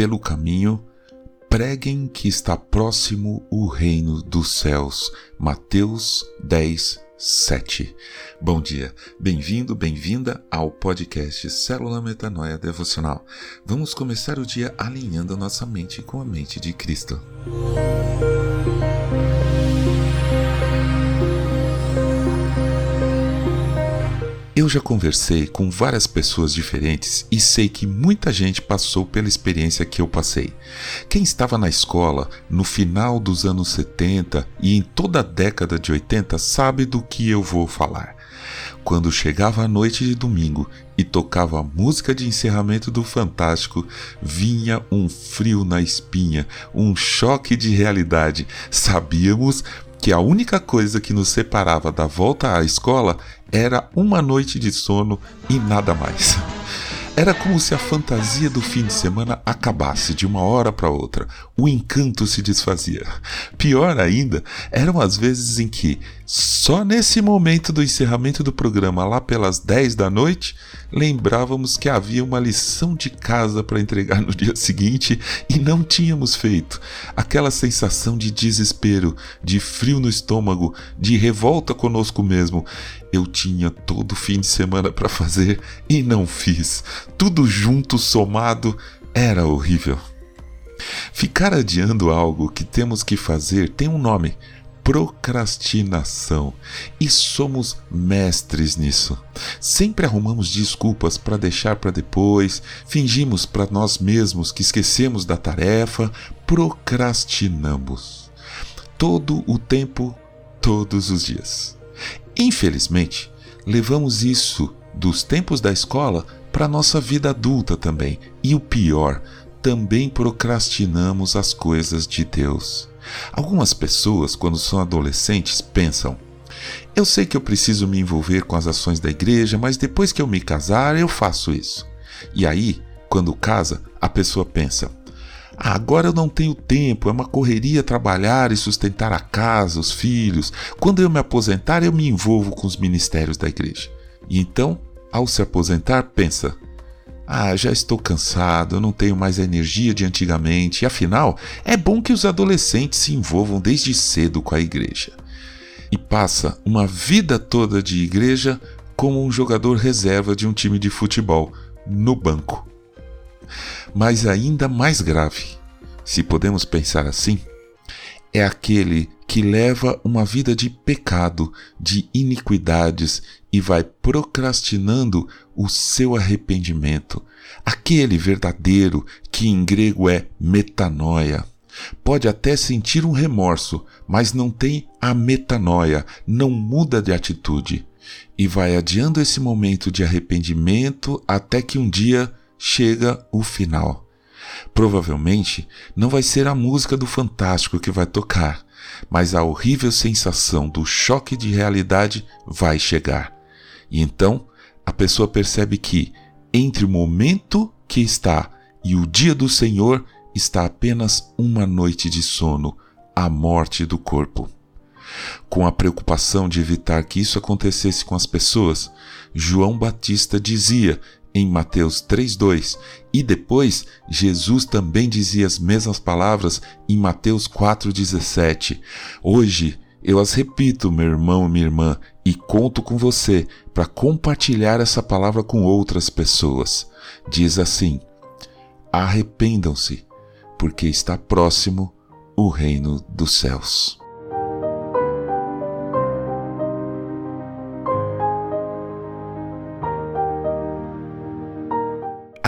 pelo caminho, preguem que está próximo o reino dos céus. Mateus 10, 7. Bom dia, bem-vindo, bem-vinda ao podcast Célula Metanoia Devocional. Vamos começar o dia alinhando a nossa mente com a mente de Cristo. Eu já conversei com várias pessoas diferentes e sei que muita gente passou pela experiência que eu passei. Quem estava na escola no final dos anos 70 e em toda a década de 80 sabe do que eu vou falar. Quando chegava a noite de domingo e tocava a música de encerramento do Fantástico, vinha um frio na espinha, um choque de realidade. Sabíamos que a única coisa que nos separava da volta à escola era uma noite de sono e nada mais. Era como se a fantasia do fim de semana acabasse de uma hora para outra. O encanto se desfazia. Pior ainda, eram as vezes em que, só nesse momento do encerramento do programa, lá pelas 10 da noite, lembrávamos que havia uma lição de casa para entregar no dia seguinte e não tínhamos feito. Aquela sensação de desespero, de frio no estômago, de revolta conosco mesmo. Eu tinha todo fim de semana para fazer e não fiz. Tudo junto, somado, era horrível. Ficar adiando algo que temos que fazer tem um nome: procrastinação. E somos mestres nisso. Sempre arrumamos desculpas para deixar para depois, fingimos para nós mesmos que esquecemos da tarefa, procrastinamos. Todo o tempo, todos os dias. Infelizmente, levamos isso dos tempos da escola para nossa vida adulta também. E o pior, também procrastinamos as coisas de Deus. Algumas pessoas, quando são adolescentes, pensam: eu sei que eu preciso me envolver com as ações da igreja, mas depois que eu me casar, eu faço isso. E aí, quando casa, a pessoa pensa: agora eu não tenho tempo, é uma correria trabalhar e sustentar a casa, os filhos. Quando eu me aposentar, eu me envolvo com os ministérios da igreja. E então, ao se aposentar, pensa: ah, já estou cansado, não tenho mais a energia de antigamente. E afinal, é bom que os adolescentes se envolvam desde cedo com a igreja. E passa uma vida toda de igreja como um jogador reserva de um time de futebol, no banco. Mas ainda mais grave, se podemos pensar assim, é aquele que leva uma vida de pecado, de iniquidades e vai procrastinando o seu arrependimento, aquele verdadeiro que em grego é metanoia. Pode até sentir um remorso, mas não tem a metanoia, não muda de atitude e vai adiando esse momento de arrependimento até que um dia chega o final. Provavelmente não vai ser a música do Fantástico que vai tocar, mas a horrível sensação do choque de realidade vai chegar. E então a pessoa percebe que, entre o momento que está e o dia do Senhor, está apenas uma noite de sono, a morte do corpo. Com a preocupação de evitar que isso acontecesse com as pessoas, João Batista dizia em Mateus 3:2, e depois Jesus também dizia as mesmas palavras em Mateus 4:17. Hoje eu as repito, meu irmão e minha irmã, e conto com você para compartilhar essa palavra com outras pessoas. Diz assim: Arrependam-se, porque está próximo o reino dos céus.